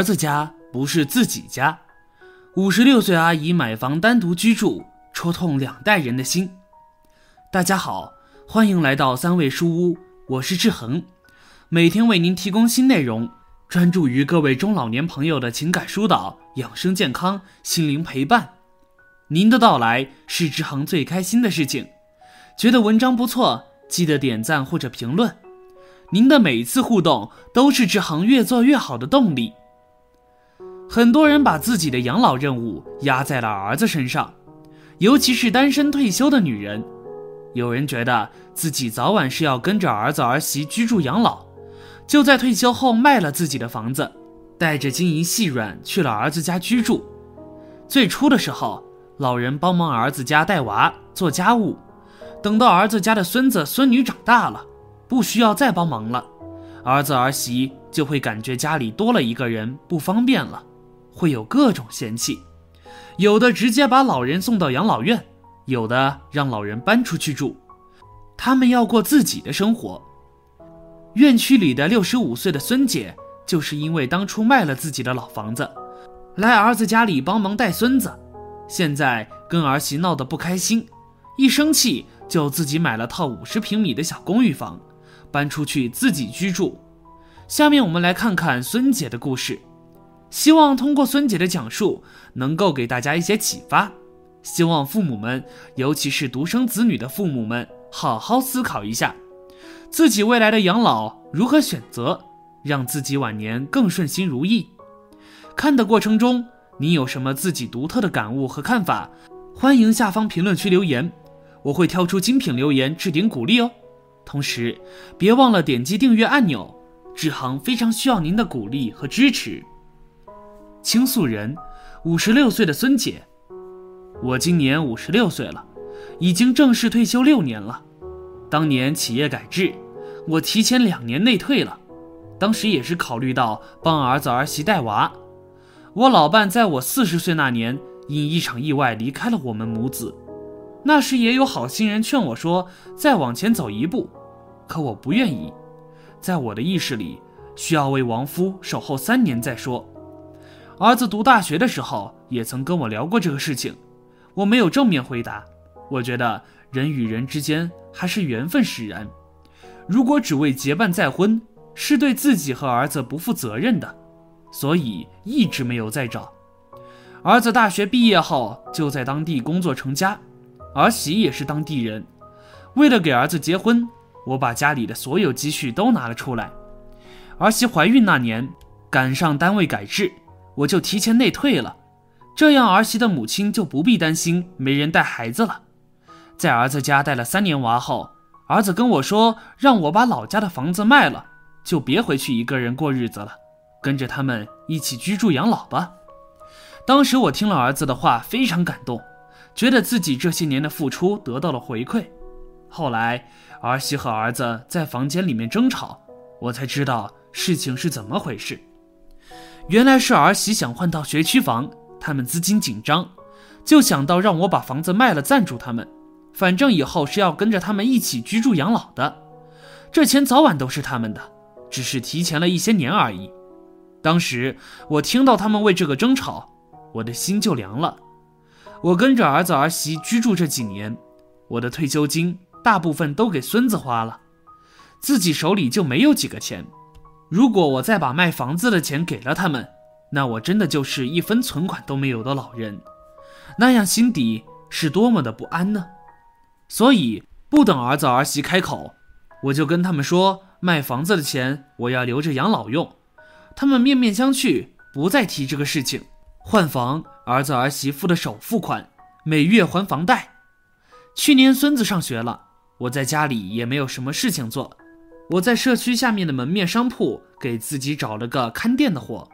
儿子家不是自己家。五十六岁阿姨买房单独居住，戳痛两代人的心。大家好，欢迎来到三味书屋，我是志恒，每天为您提供新内容，专注于各位中老年朋友的情感疏导、养生健康、心灵陪伴。您的到来是志恒最开心的事情。觉得文章不错，记得点赞或者评论。您的每一次互动都是志恒越做越好的动力。很多人把自己的养老任务压在了儿子身上，尤其是单身退休的女人。有人觉得自己早晚是要跟着儿子儿媳居住养老，就在退休后卖了自己的房子，带着金银细软去了儿子家居住。最初的时候，老人帮忙儿子家带娃做家务，等到儿子家的孙子孙女长大了，不需要再帮忙了，儿子儿媳就会感觉家里多了一个人不方便了。会有各种嫌弃，有的直接把老人送到养老院，有的让老人搬出去住，他们要过自己的生活。院区里的六十五岁的孙姐，就是因为当初卖了自己的老房子，来儿子家里帮忙带孙子，现在跟儿媳闹得不开心，一生气就自己买了套五十平米的小公寓房，搬出去自己居住。下面我们来看看孙姐的故事。希望通过孙姐的讲述，能够给大家一些启发。希望父母们，尤其是独生子女的父母们，好好思考一下，自己未来的养老如何选择，让自己晚年更顺心如意。看的过程中，你有什么自己独特的感悟和看法？欢迎下方评论区留言，我会挑出精品留言置顶鼓励哦。同时，别忘了点击订阅按钮，志航非常需要您的鼓励和支持。倾诉人，五十六岁的孙姐。我今年五十六岁了，已经正式退休六年了。当年企业改制，我提前两年内退了。当时也是考虑到帮儿子儿媳带娃。我老伴在我四十岁那年因一场意外离开了我们母子。那时也有好心人劝我说再往前走一步，可我不愿意。在我的意识里，需要为亡夫守候三年再说。儿子读大学的时候，也曾跟我聊过这个事情，我没有正面回答。我觉得人与人之间还是缘分使然，如果只为结伴再婚，是对自己和儿子不负责任的，所以一直没有再找。儿子大学毕业后就在当地工作成家，儿媳也是当地人。为了给儿子结婚，我把家里的所有积蓄都拿了出来。儿媳怀孕那年，赶上单位改制。我就提前内退了，这样儿媳的母亲就不必担心没人带孩子了。在儿子家带了三年娃后，儿子跟我说，让我把老家的房子卖了，就别回去一个人过日子了，跟着他们一起居住养老吧。当时我听了儿子的话，非常感动，觉得自己这些年的付出得到了回馈。后来儿媳和儿子在房间里面争吵，我才知道事情是怎么回事。原来是儿媳想换套学区房，他们资金紧张，就想到让我把房子卖了赞助他们，反正以后是要跟着他们一起居住养老的，这钱早晚都是他们的，只是提前了一些年而已。当时我听到他们为这个争吵，我的心就凉了。我跟着儿子儿媳居住这几年，我的退休金大部分都给孙子花了，自己手里就没有几个钱。如果我再把卖房子的钱给了他们，那我真的就是一分存款都没有的老人，那样心底是多么的不安呢？所以不等儿子儿媳开口，我就跟他们说，卖房子的钱我要留着养老用。他们面面相觑，不再提这个事情。换房，儿子儿媳付的首付款，每月还房贷。去年孙子上学了，我在家里也没有什么事情做。我在社区下面的门面商铺给自己找了个看店的活，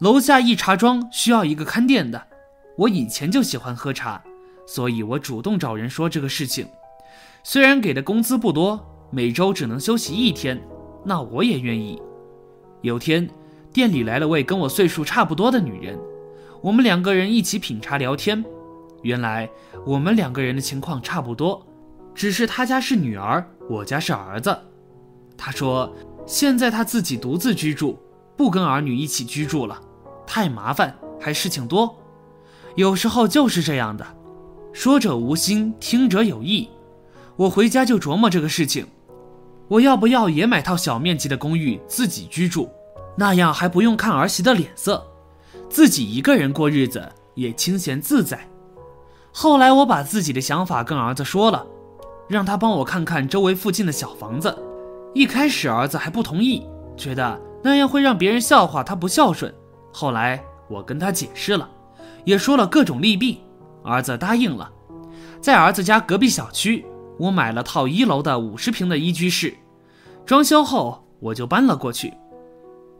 楼下一茶庄需要一个看店的。我以前就喜欢喝茶，所以我主动找人说这个事情。虽然给的工资不多，每周只能休息一天，那我也愿意。有天店里来了位跟我岁数差不多的女人，我们两个人一起品茶聊天。原来我们两个人的情况差不多，只是她家是女儿，我家是儿子。他说：“现在他自己独自居住，不跟儿女一起居住了，太麻烦，还事情多。有时候就是这样的，说者无心，听者有意。我回家就琢磨这个事情，我要不要也买套小面积的公寓自己居住？那样还不用看儿媳的脸色，自己一个人过日子也清闲自在。后来我把自己的想法跟儿子说了，让他帮我看看周围附近的小房子。一开始儿子还不同意，觉得那样会让别人笑话他不孝顺。后来我跟他解释了，也说了各种利弊，儿子答应了。在儿子家隔壁小区，我买了套一楼的五十平的一居室，装修后我就搬了过去。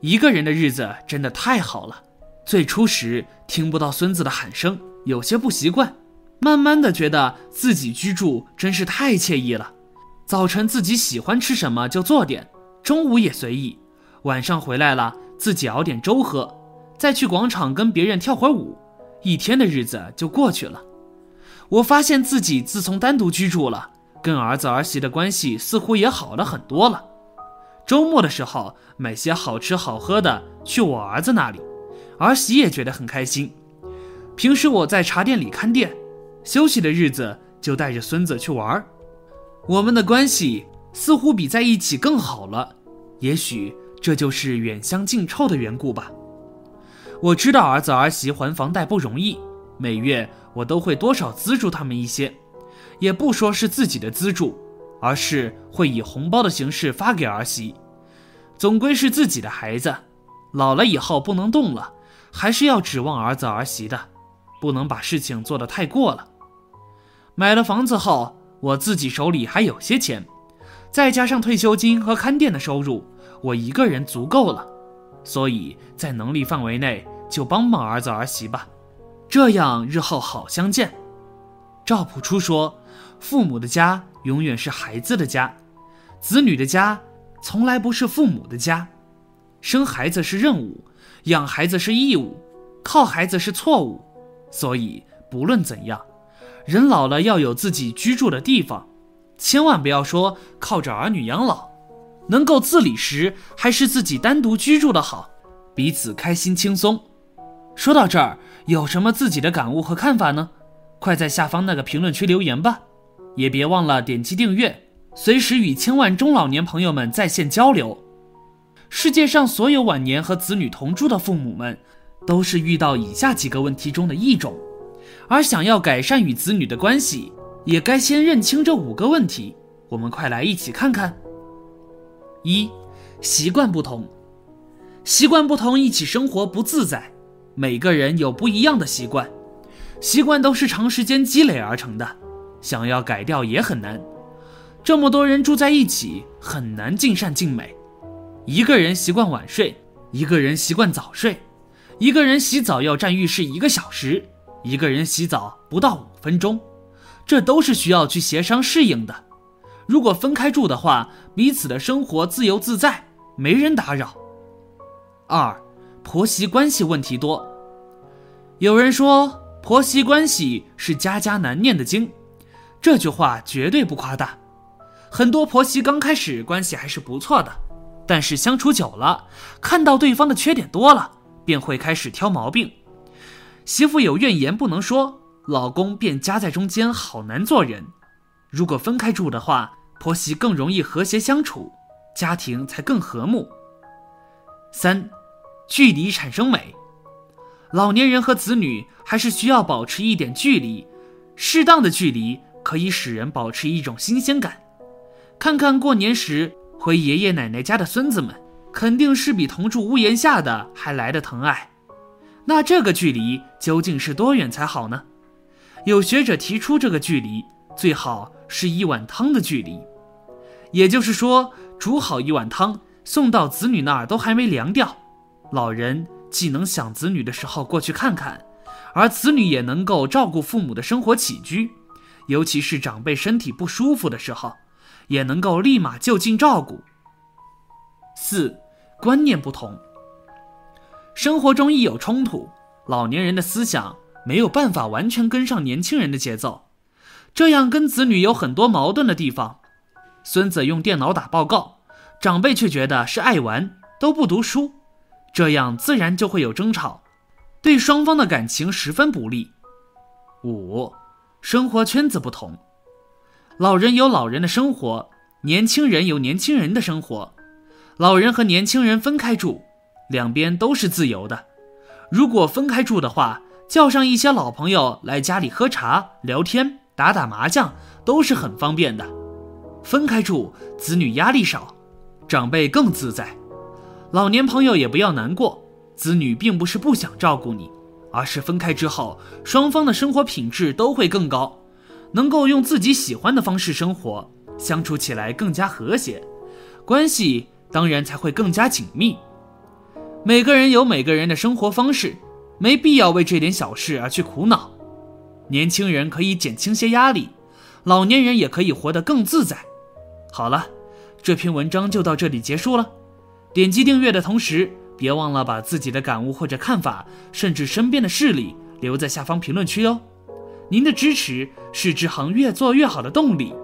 一个人的日子真的太好了。最初时听不到孙子的喊声，有些不习惯。慢慢的觉得自己居住真是太惬意了。早晨自己喜欢吃什么就做点，中午也随意。晚上回来了自己熬点粥喝，再去广场跟别人跳会舞，一天的日子就过去了。我发现自己自从单独居住了，跟儿子儿媳的关系似乎也好了很多了。周末的时候买些好吃好喝的去我儿子那里，儿媳也觉得很开心。平时我在茶店里看店，休息的日子就带着孙子去玩儿我们的关系似乎比在一起更好了。也许这就是远香近臭的缘故吧。我知道儿子儿媳还房贷不容易，每月我都会多少资助他们一些，也不说是自己的资助。而是会以红包的形式发给儿媳，总归是自己的孩子，老了以后不能动了，还是要指望儿子儿媳的，不能把事情做得太过了。买了房子后，我自己手里还有些钱，再加上退休金和看店的收入，我一个人足够了，所以在能力范围内就帮帮儿子儿媳吧，这样日后好相见。赵朴初说：“父母的家。”永远是孩子的家，子女的家从来不是父母的家。生孩子是任务，养孩子是义务，靠孩子是错误。所以不论怎样，人老了要有自己居住的地方，千万不要说靠着儿女养老。能够自理时，还是自己单独居住的好，彼此开心轻松。说到这儿，有什么自己的感悟和看法呢？快在下方那个评论区留言吧。也别忘了点击订阅，随时与千万中老年朋友们在线交流。世界上所有晚年和子女同住的父母们，都是遇到以下几个问题中的一种，而想要改善与子女的关系，也该先认清这五个问题。我们快来一起看看。一，习惯不同，习惯不同，一起生活不自在。每个人有不一样的习惯，习惯都是长时间积累而成的。想要改掉也很难，这么多人住在一起，很难尽善尽美。一个人习惯晚睡，一个人习惯早睡，一个人洗澡要占浴室一个小时，一个人洗澡不到五分钟，这都是需要去协商适应的。如果分开住的话，彼此的生活自由自在，没人打扰。二，婆媳关系问题多。有人说，婆媳关系是家家难念的经。这句话绝对不夸大，很多婆媳刚开始关系还是不错的，但是相处久了，看到对方的缺点多了，便会开始挑毛病。媳妇有怨言不能说，老公便夹在中间，好难做人。如果分开住的话，婆媳更容易和谐相处，家庭才更和睦。三，距离产生美，老年人和子女还是需要保持一点距离，适当的距离。可以使人保持一种新鲜感，看看过年时回爷爷奶奶家的孙子们，肯定是比同住屋檐下的还来的疼爱。那这个距离究竟是多远才好呢？有学者提出，这个距离最好是一碗汤的距离，也就是说，煮好一碗汤送到子女那儿都还没凉掉，老人既能想子女的时候过去看看，而子女也能够照顾父母的生活起居。尤其是长辈身体不舒服的时候，也能够立马就近照顾。四，观念不同，生活中一有冲突，老年人的思想没有办法完全跟上年轻人的节奏，这样跟子女有很多矛盾的地方。孙子用电脑打报告，长辈却觉得是爱玩，都不读书。这样自然就会有争吵，对双方的感情十分不利。五，生活圈子不同，老人有老人的生活，年轻人有年轻人的生活。老人和年轻人分开住，两边都是自由的。如果分开住的话，叫上一些老朋友来家里喝茶、聊天、打打麻将，都是很方便的。分开住，子女压力少，长辈更自在。老年朋友也不要难过，子女并不是不想照顾你，而是分开之后，双方的生活品质都会更高，能够用自己喜欢的方式生活，相处起来更加和谐，关系当然才会更加紧密。每个人有每个人的生活方式，没必要为这点小事而去苦恼。年轻人可以减轻些压力，老年人也可以活得更自在。好了，这篇文章就到这里结束了。点击订阅的同时，别忘了把自己的感悟或者看法，甚至身边的事例留在下方评论区哦。您的支持是支行越做越好的动力。